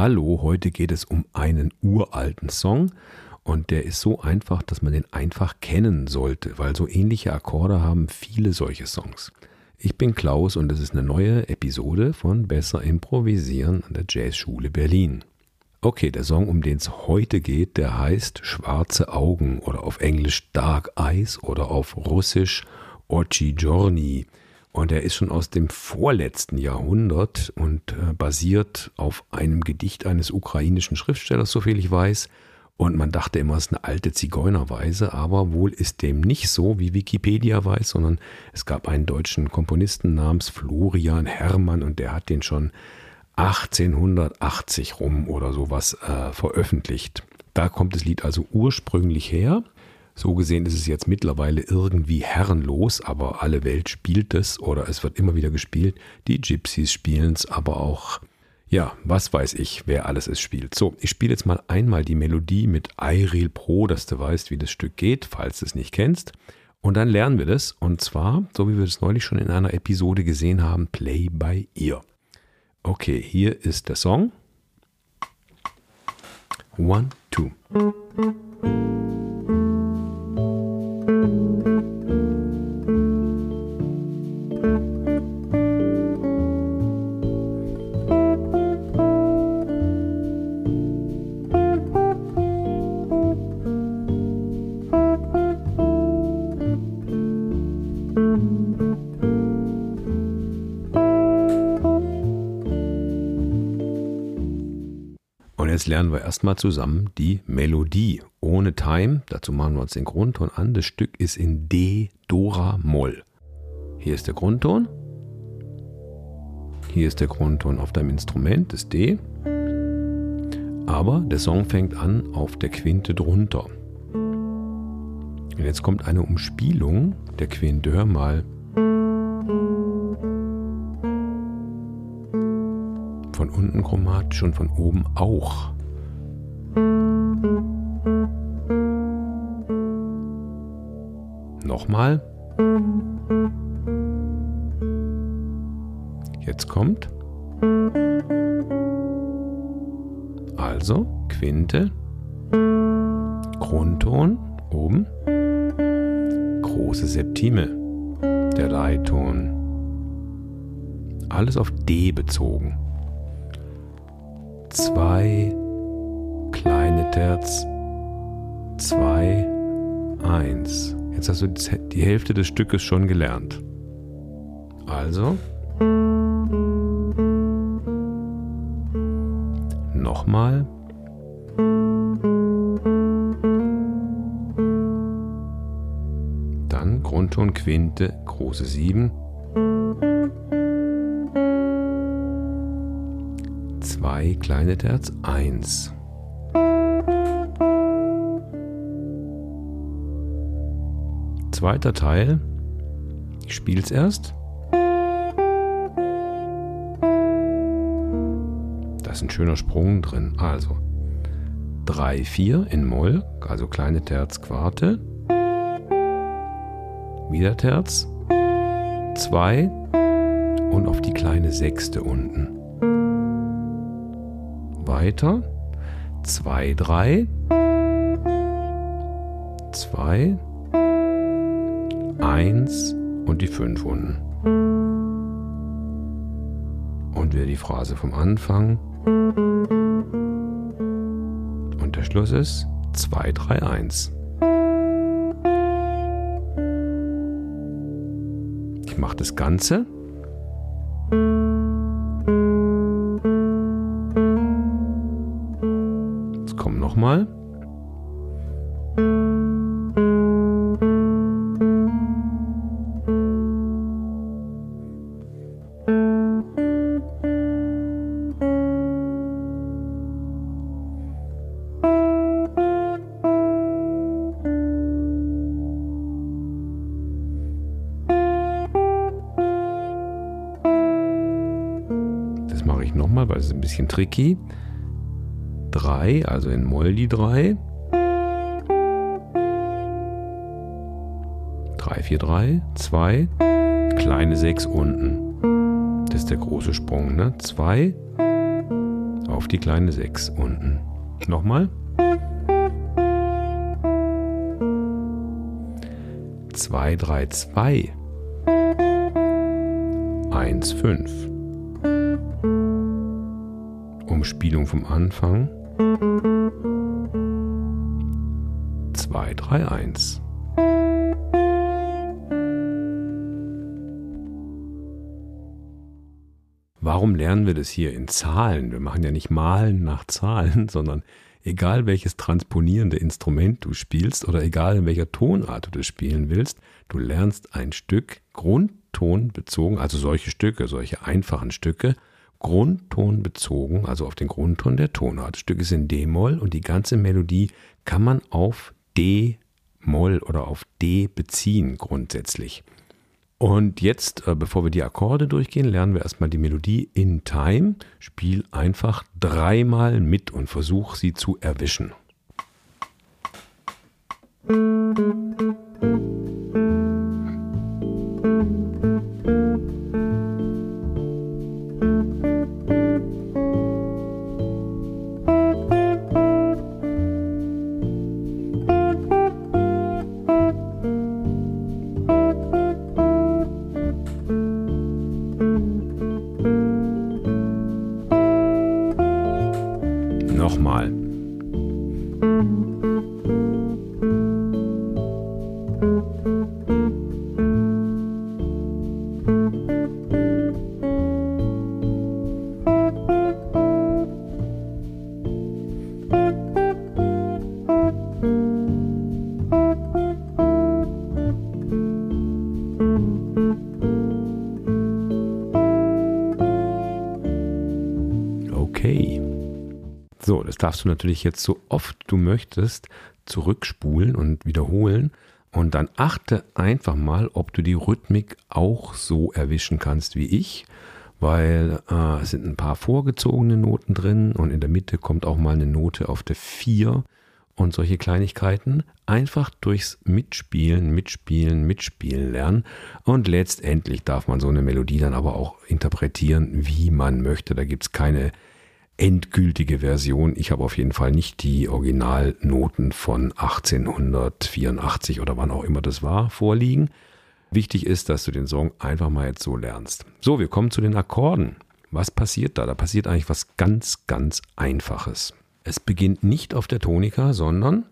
Hallo, heute geht es um einen uralten Song und der ist so einfach, dass man den einfach kennen sollte, weil so ähnliche Akkorde haben viele solche Songs. Ich bin Klaus und es ist eine neue Episode von Besser Improvisieren an der Jazzschule Berlin. Okay, der Song, um den es heute geht, der heißt Schwarze Augen oder auf Englisch Dark Eyes oder auf Russisch Ochi Giorni. Und er ist schon aus dem vorletzten Jahrhundert und äh, basiert auf einem Gedicht eines ukrainischen Schriftstellers, soviel ich weiß. Und man dachte immer, es ist eine alte Zigeunerweise, aber wohl ist dem nicht so, wie Wikipedia weiß, sondern es gab einen deutschen Komponisten namens Florian Herrmann und der hat den schon 1880 rum oder sowas äh, veröffentlicht. Da kommt das Lied also ursprünglich her. So gesehen ist es jetzt mittlerweile irgendwie herrenlos, aber alle Welt spielt es oder es wird immer wieder gespielt. Die Gypsies spielen es, aber auch, ja, was weiß ich, wer alles es spielt. So, ich spiele jetzt mal einmal die Melodie mit Iril Pro, dass du weißt, wie das Stück geht, falls du es nicht kennst. Und dann lernen wir das. Und zwar, so wie wir es neulich schon in einer Episode gesehen haben, Play by Ear. Okay, hier ist der Song. One, two. Lernen wir erstmal zusammen die Melodie ohne Time. Dazu machen wir uns den Grundton an. Das Stück ist in D, Dora, Moll. Hier ist der Grundton. Hier ist der Grundton auf deinem Instrument, das D. Aber der Song fängt an auf der Quinte drunter. Und jetzt kommt eine Umspielung der Quinte. Hör mal. von unten chromatisch und von oben auch. Nochmal. Jetzt kommt. Also Quinte, Grundton oben, große Septime, der Leitton. Alles auf D bezogen zwei kleine Terz, zwei, eins. Jetzt hast du die Hälfte des Stückes schon gelernt. Also nochmal. Dann Grundton, Quinte, große Sieben. zwei kleine Terz, eins. Zweiter Teil. Ich spiele es erst. Da ist ein schöner Sprung drin. Also 3, 4 in Moll, also kleine Terz, Quarte. Wieder Terz. 2 und auf die kleine Sechste unten weiter. 2, 3. 2. 1 und die 5 unten. Und wieder die Phrase vom Anfang. Und der Schluss ist 2, 3, 1. Ich mache das Ganze. Bisschen tricky. 3, also in Moll die 3. 3, 4, 3, 2, kleine 6 unten. Das ist der große Sprung, ne? 2, auf die kleine 6 unten. Nochmal. 2, 3, 2. 1, 5. Umspielung vom Anfang. 2, 3, 1. Warum lernen wir das hier in Zahlen? Wir machen ja nicht Malen nach Zahlen, sondern egal welches transponierende Instrument du spielst oder egal in welcher Tonart du das spielen willst, du lernst ein Stück Grundton bezogen, also solche Stücke, solche einfachen Stücke, Grundton bezogen, also auf den Grundton der Tonart. Das Stück ist in D-Moll und die ganze Melodie kann man auf D-Moll oder auf D beziehen grundsätzlich. Und jetzt, äh, bevor wir die Akkorde durchgehen, lernen wir erstmal die Melodie in Time. Spiel einfach dreimal mit und versuch sie zu erwischen. Musik darfst du natürlich jetzt so oft du möchtest zurückspulen und wiederholen. Und dann achte einfach mal, ob du die Rhythmik auch so erwischen kannst wie ich, weil äh, es sind ein paar vorgezogene Noten drin und in der Mitte kommt auch mal eine Note auf der 4 und solche Kleinigkeiten. Einfach durchs Mitspielen, Mitspielen, Mitspielen lernen. Und letztendlich darf man so eine Melodie dann aber auch interpretieren, wie man möchte. Da gibt es keine endgültige Version. Ich habe auf jeden Fall nicht die Originalnoten von 1884 oder wann auch immer das war vorliegen. Wichtig ist, dass du den Song einfach mal jetzt so lernst. So, wir kommen zu den Akkorden. Was passiert da? Da passiert eigentlich was ganz, ganz Einfaches. Es beginnt nicht auf der Tonika, sondern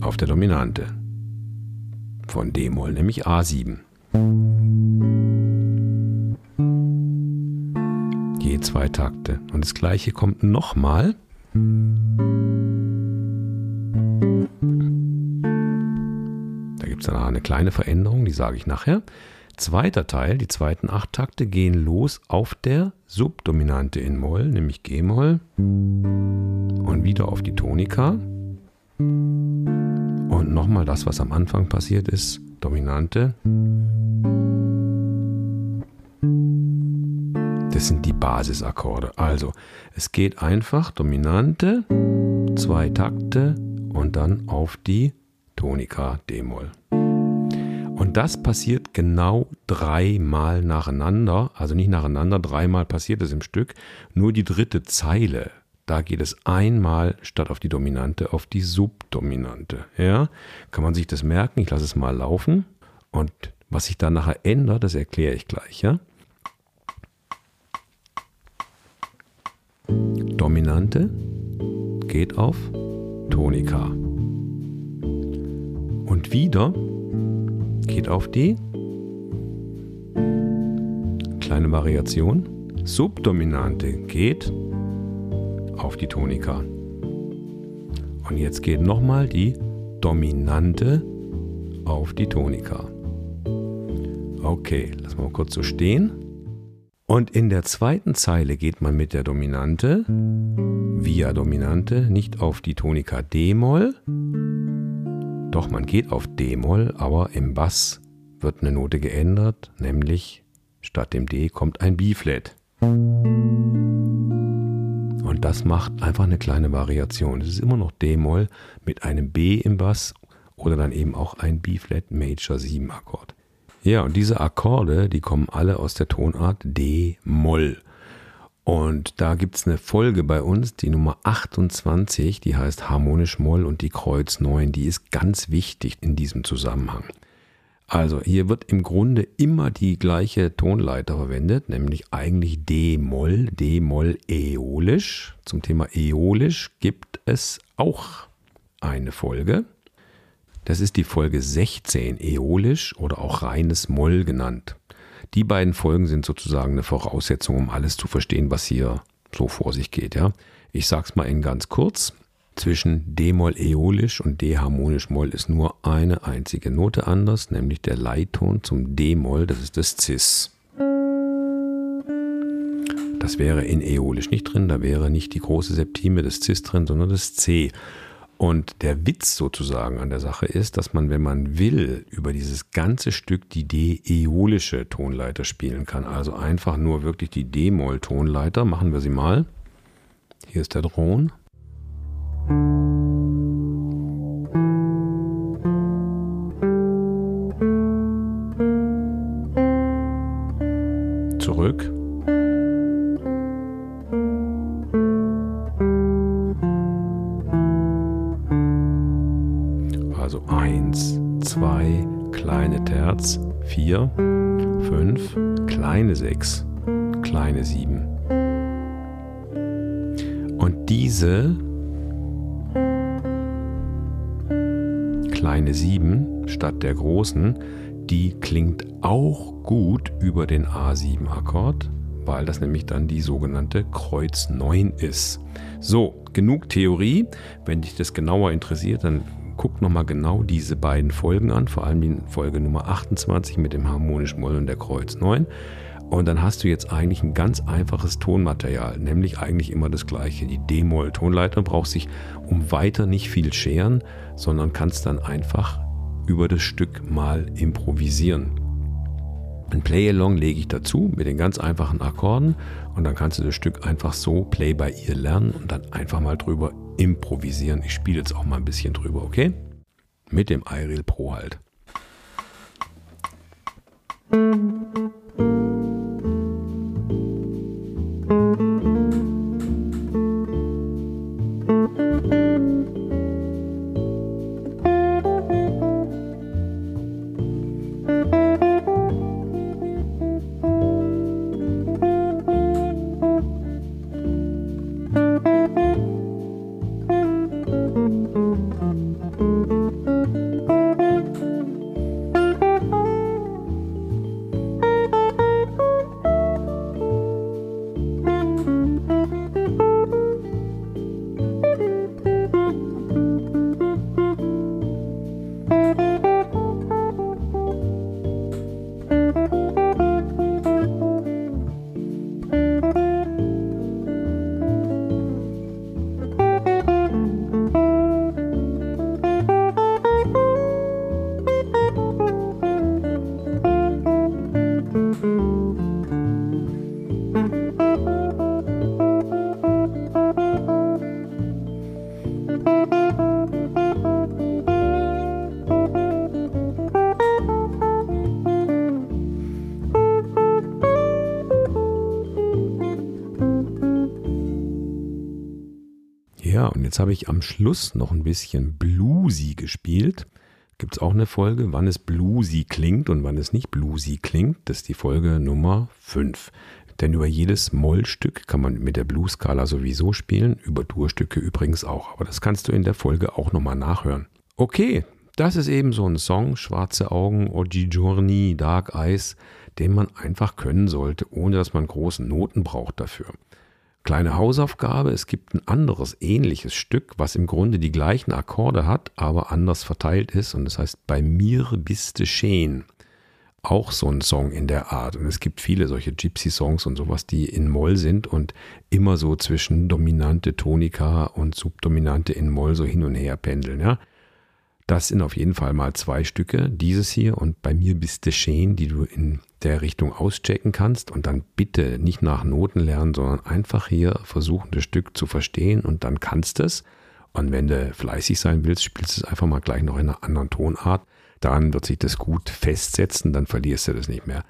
auf der Dominante. Von D-Moll, nämlich A7 zwei Takte. Und das gleiche kommt nochmal. Da gibt es dann eine kleine Veränderung, die sage ich nachher. Zweiter Teil, die zweiten acht Takte gehen los auf der Subdominante in Moll, nämlich G-Moll. Und wieder auf die Tonika. Und nochmal das, was am Anfang passiert ist, Dominante. Das sind die Basisakkorde. Also, es geht einfach Dominante, zwei Takte und dann auf die Tonika D-Moll. Und das passiert genau dreimal nacheinander. Also nicht nacheinander, dreimal passiert es im Stück. Nur die dritte Zeile, da geht es einmal statt auf die Dominante auf die Subdominante. Ja, kann man sich das merken? Ich lasse es mal laufen. Und was sich dann nachher ändert, das erkläre ich gleich. Ja. Dominante geht auf Tonika. Und wieder geht auf die kleine Variation. Subdominante geht auf die Tonika. Und jetzt geht nochmal die Dominante auf die Tonika. Okay, lass mal kurz so stehen. Und in der zweiten Zeile geht man mit der Dominante, via Dominante, nicht auf die Tonika D-Moll. Doch man geht auf D-Moll, aber im Bass wird eine Note geändert, nämlich statt dem D kommt ein B-Flat. Und das macht einfach eine kleine Variation. Es ist immer noch D-Moll mit einem B im Bass oder dann eben auch ein B-Flat Major 7 Akkord. Ja, und diese Akkorde, die kommen alle aus der Tonart D-Moll. Und da gibt es eine Folge bei uns, die Nummer 28, die heißt Harmonisch Moll und die Kreuz 9. Die ist ganz wichtig in diesem Zusammenhang. Also hier wird im Grunde immer die gleiche Tonleiter verwendet, nämlich eigentlich D-Moll, D-Moll äolisch. Zum Thema äolisch gibt es auch eine Folge. Das ist die Folge 16, äolisch oder auch reines Moll genannt. Die beiden Folgen sind sozusagen eine Voraussetzung, um alles zu verstehen, was hier so vor sich geht. Ja? Ich sage es mal in ganz kurz. Zwischen D-Moll äolisch und D-harmonisch Moll ist nur eine einzige Note anders, nämlich der Leitton zum D-Moll, das ist das Cis. Das wäre in äolisch nicht drin, da wäre nicht die große Septime des Cis drin, sondern das C. Und der Witz sozusagen an der Sache ist, dass man, wenn man will, über dieses ganze Stück die D-äolische Tonleiter spielen kann. Also einfach nur wirklich die D-Moll-Tonleiter. Machen wir sie mal. Hier ist der Drohn. Diese kleine sieben statt der großen, die klingt auch gut über den A7-Akkord, weil das nämlich dann die sogenannte Kreuz 9 ist. So, genug Theorie. Wenn dich das genauer interessiert, dann guck nochmal genau diese beiden Folgen an, vor allem die Folge Nummer 28 mit dem harmonischen Moll und der Kreuz 9. Und dann hast du jetzt eigentlich ein ganz einfaches Tonmaterial, nämlich eigentlich immer das gleiche. Die D-Moll-Tonleiter braucht sich um weiter nicht viel scheren, sondern kannst dann einfach über das Stück mal improvisieren. Ein Play-Along lege ich dazu mit den ganz einfachen Akkorden und dann kannst du das Stück einfach so Play by Ear lernen und dann einfach mal drüber improvisieren. Ich spiele jetzt auch mal ein bisschen drüber, okay? Mit dem iReal Pro halt. Jetzt habe ich am Schluss noch ein bisschen bluesy gespielt. Gibt es auch eine Folge, wann es bluesy klingt und wann es nicht bluesy klingt. Das ist die Folge Nummer 5. Denn über jedes Mollstück kann man mit der Blues-Skala sowieso spielen, über Durstücke übrigens auch. Aber das kannst du in der Folge auch nochmal nachhören. Okay, das ist eben so ein Song, Schwarze Augen, Oggigiorni, Dark Eyes, den man einfach können sollte, ohne dass man großen Noten braucht dafür. Kleine Hausaufgabe, es gibt ein anderes ähnliches Stück, was im Grunde die gleichen Akkorde hat, aber anders verteilt ist und das heißt Bei mir bist du schön. Auch so ein Song in der Art. Und es gibt viele solche Gypsy-Songs und sowas, die in Moll sind und immer so zwischen dominante Tonika und Subdominante in Moll so hin und her pendeln. Ja? Das sind auf jeden Fall mal zwei Stücke, dieses hier und bei mir bist du schön, die du in der Richtung auschecken kannst und dann bitte nicht nach Noten lernen, sondern einfach hier versuchen, das Stück zu verstehen und dann kannst du es. Und wenn du fleißig sein willst, spielst du es einfach mal gleich noch in einer anderen Tonart. Dann wird sich das gut festsetzen, dann verlierst du das nicht mehr.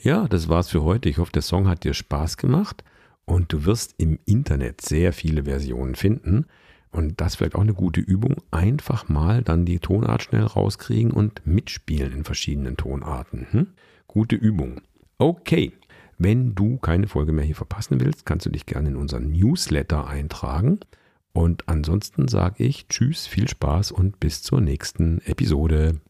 Ja, das war's für heute. Ich hoffe, der Song hat dir Spaß gemacht. und du wirst im Internet sehr viele Versionen finden. Und das wird auch eine gute Übung. Einfach mal dann die Tonart schnell rauskriegen und mitspielen in verschiedenen Tonarten. Hm? Gute Übung. Okay. Wenn du keine Folge mehr hier verpassen willst, kannst du dich gerne in unseren Newsletter eintragen. Und ansonsten sage ich Tschüss, viel Spaß und bis zur nächsten Episode.